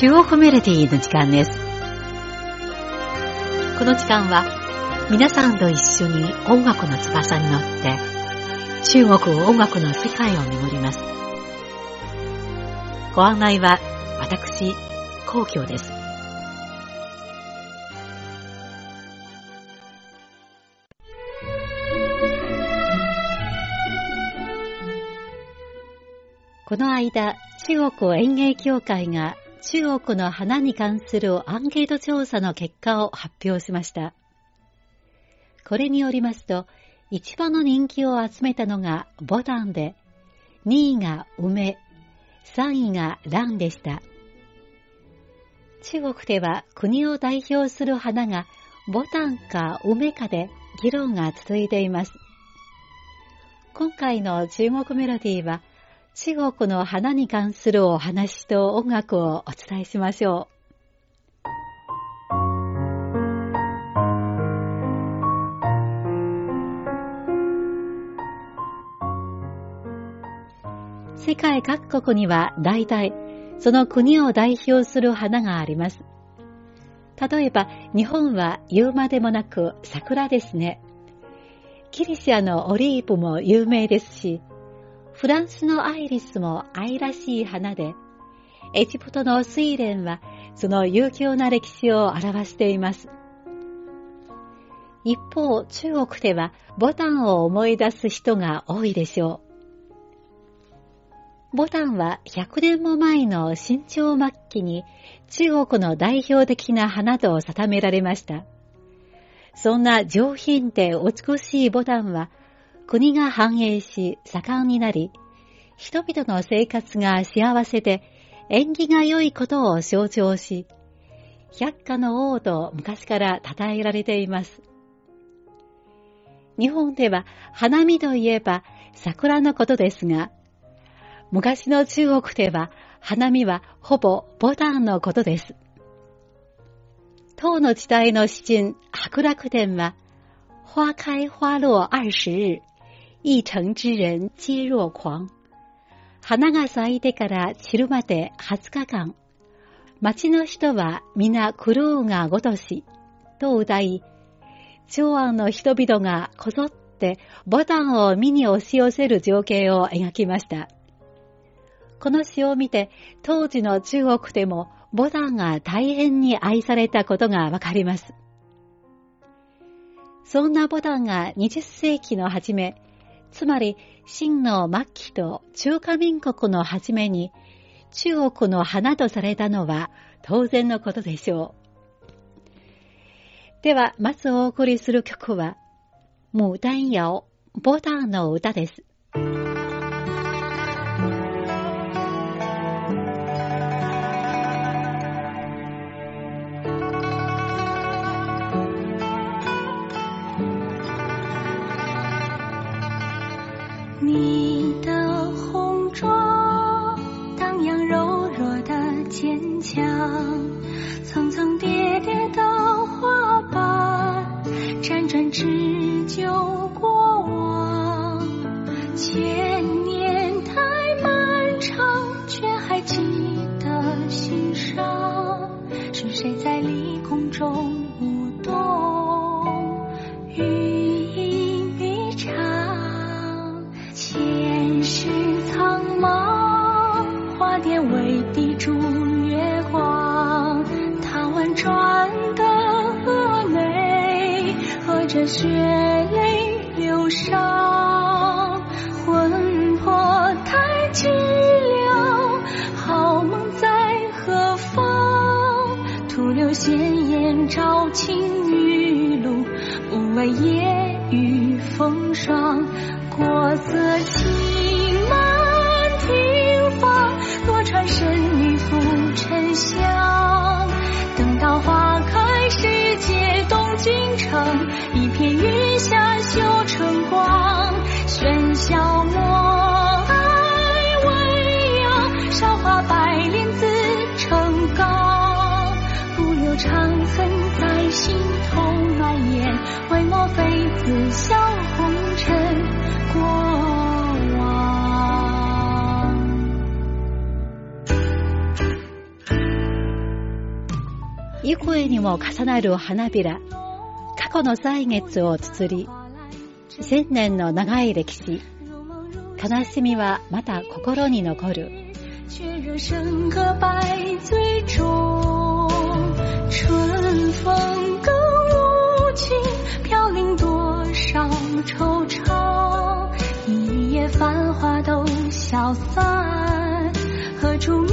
中国メロディの時間です。この時間は皆さんと一緒に音楽の翼に乗って中国音楽の世界を巡ります。ご案内は私、皇居です。この間、中国演芸協会が中国の花に関するアンケート調査の結果を発表しました。これによりますと、一番の人気を集めたのがボタンで、2位が梅、3位が蘭でした。中国では国を代表する花がボタンか梅かで議論が続いています。今回の中国メロディーは中国の花に関するお話と音楽をお伝えしましょう。世界各国には大体その国を代表する花があります。例えば日本は言うまでもなく桜ですね。ギリシアのオリーブも有名ですし、フランスのアイリスも愛らしい花で、エジプトの睡蓮はその悠久な歴史を表しています。一方、中国ではボタンを思い出す人が多いでしょう。ボタンは100年も前の新朝末期に中国の代表的な花と定められました。そんな上品で美しいボタンは国が繁栄し盛んになり、人々の生活が幸せで縁起が良いことを象徴し、百花の王と昔から称えられています。日本では花見といえば桜のことですが、昔の中国では花見はほぼボタンのことです。唐の時代の詩人白楽天は、花開花落二十日、一城之人皆若狂。花が咲いてから散るまで20日間、町の人は皆苦労がごとし、と歌い、長安の人々がこぞってボタンを見に押し寄せる情景を描きました。この詩を見て、当時の中国でもボタンが大変に愛されたことがわかります。そんなボタンが20世紀の初め、つまり、秦の末期と中華民国の初めに、中国の花とされたのは当然のことでしょう。では、まずお送りする曲は、牡丹谣、ボタンの歌です。秋。国色倾满庭芳，多穿神女拂沉香。等到花开时节动京城，一片云霞绣春光。喧嚣莫爱未央，韶华白莲自成钢。不留长恨在心头蔓延，为眸妃子笑红尘。声にも重なる花びら、過去の歳月をつづり、千年の長い歴史、悲しみはまた心に残る。春风更无情，飘零多少惆怅。一夜繁华都消散，何处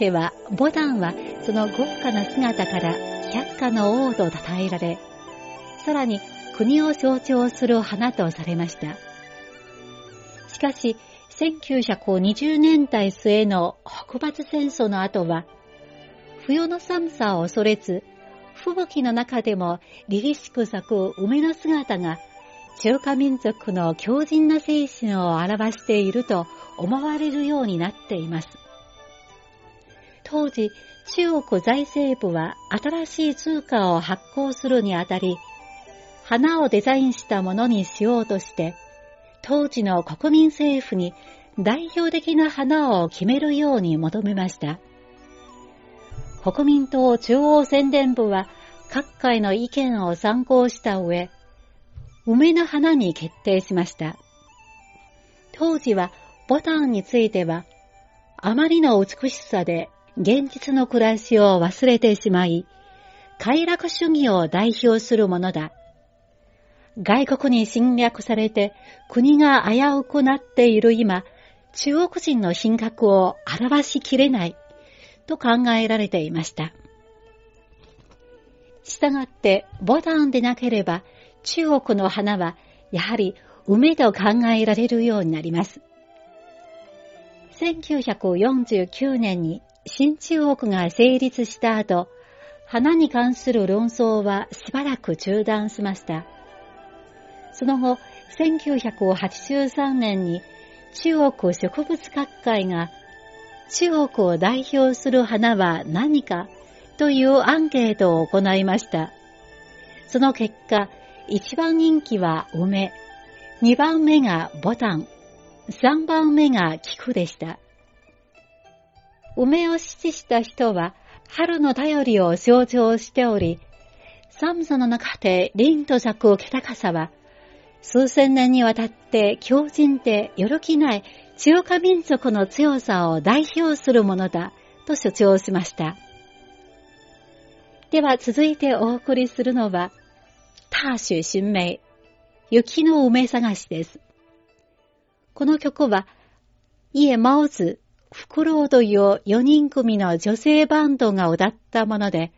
では、ボダンはその豪華な姿から百花の王と称えられ、さらに国を象徴する花とされました。しかし、1920年代末の北伐戦争の後は、冬の寒さを恐れず、吹雪の中でも凛々しく咲く梅の姿が中華民族の強靭な精神を表していると思われるようになっています。当時、中国財政部は新しい通貨を発行するにあたり、花をデザインしたものにしようとして、当時の国民政府に代表的な花を決めるように求めました。国民党中央宣伝部は各界の意見を参考した上、梅の花に決定しました。当時はボタンについては、あまりの美しさで現実の暮らしを忘れてしまい、快楽主義を代表するものだ。外国に侵略されて国が危うくなっている今、中国人の品格を表しきれないと考えられていました。したがってボタンでなければ中国の花はやはり梅と考えられるようになります。1949年に新中国が成立した後、花に関する論争はしばらく中断しました。その後、1983年に中国植物学会が中国を代表する花は何かというアンケートを行いました。その結果、1番人気は梅、2番目がボタン、3番目が菊でした。梅を支持した人は春の便りを象徴しており、寒さの中で凛と咲く気高さは、数千年にわたって強靭でよろきない中華民族の強さを代表するものだと主張しました。では続いてお送りするのは、大雪新梅、雪の梅探しです。この曲は、家マオズ、フクロウという4人組の女性バンドが歌ったもので、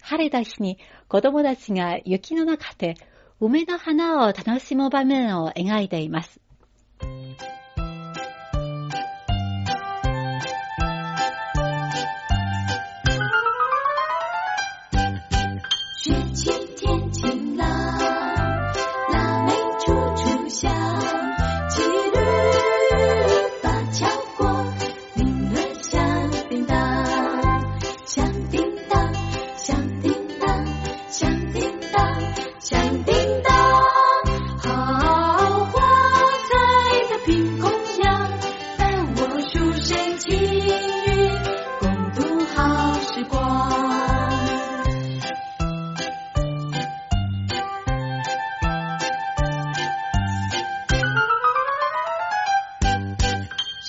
晴れた日に子供たちが雪の中で梅の花を楽しむ場面を描いています。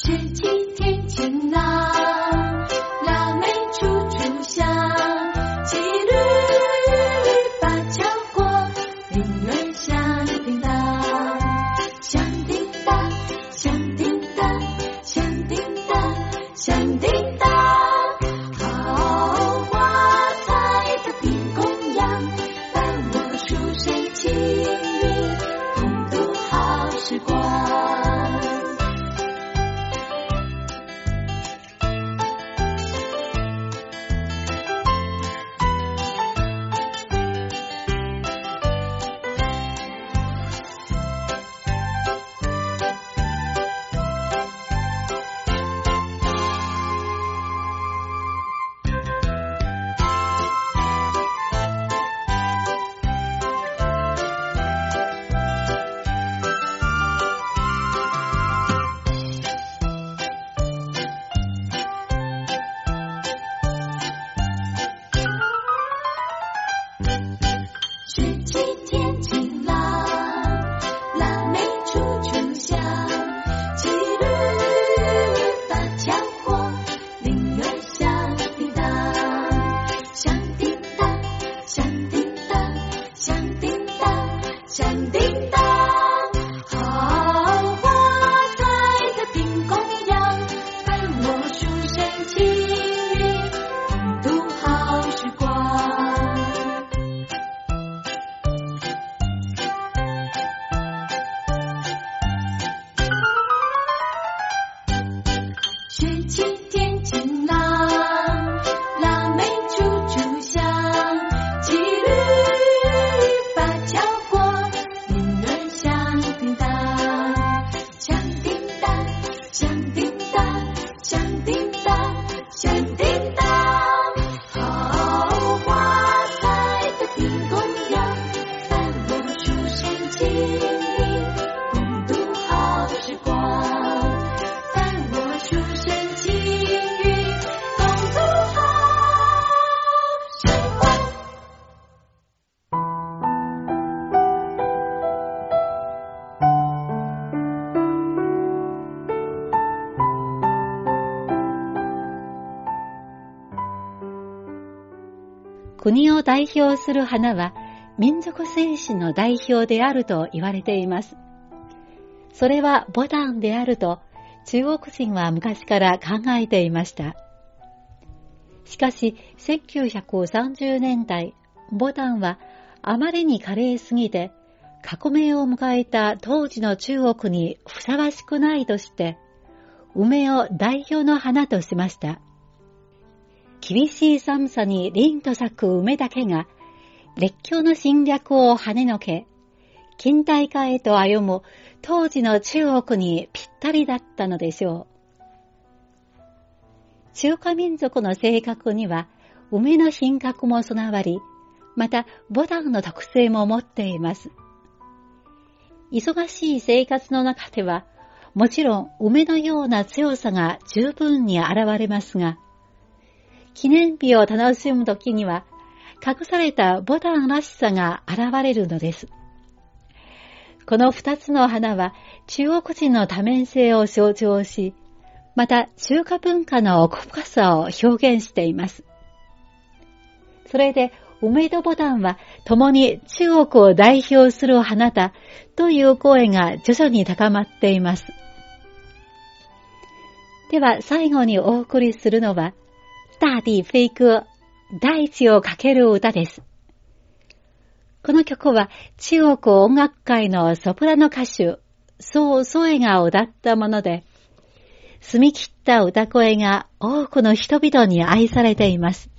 这几天晴朗国を代表する花は民族精神の代表であると言われています。それはボタンであると中国人は昔から考えていました。しかし1930年代、ボタンはあまりに華麗すぎて革命を迎えた当時の中国にふさわしくないとして、梅を代表の花としました。厳しい寒さに凛と咲く梅だけが、列強の侵略を跳ねのけ、近代化へと歩む当時の中国にぴったりだったのでしょう。中華民族の性格には、梅の品格も備わり、またボタンの特性も持っています。忙しい生活の中では、もちろん梅のような強さが十分に現れますが、記念日を楽しむときには、隠されたボタンらしさが現れるのです。この二つの花は中国人の多面性を象徴し、また中華文化の奥深さを表現しています。それで、梅戸ボタンは共に中国を代表する花だという声が徐々に高まっています。では最後にお送りするのは、大地飞歌、大地をかける歌です。この曲は中国音楽界のソプラノ歌手、宋ソエが歌ったもので、澄み切った歌声が多くの人々に愛されています。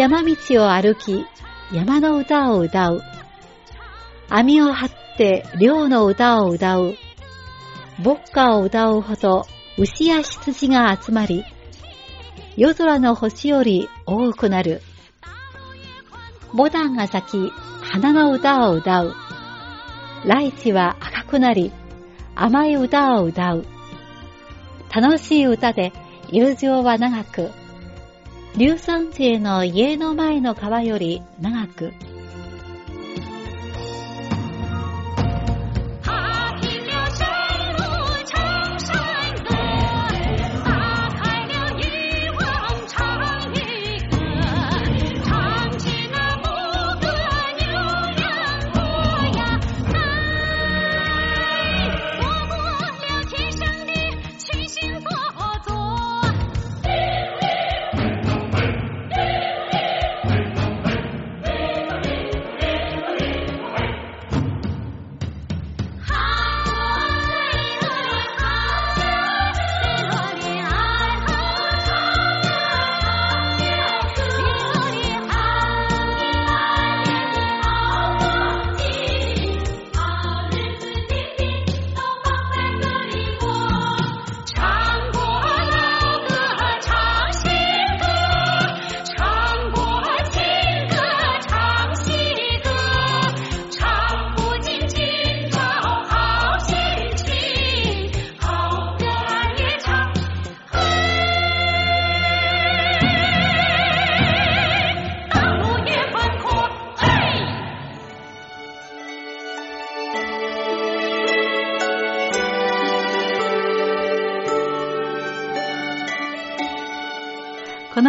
山道を歩き、山の歌を歌う。網を張って漁の歌を歌う。牧歌を歌うほど牛や羊が集まり、夜空の星より多くなる。ボタンが咲き、花の歌を歌う。ライチは赤くなり、甘い歌を歌う。楽しい歌で友情は長く、硫酸性の家の前の川より長く、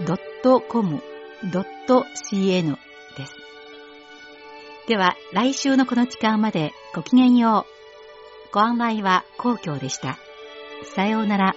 .com.cn です。では、来週のこの時間までごきげんよう。ご案内は皇居でした。さようなら。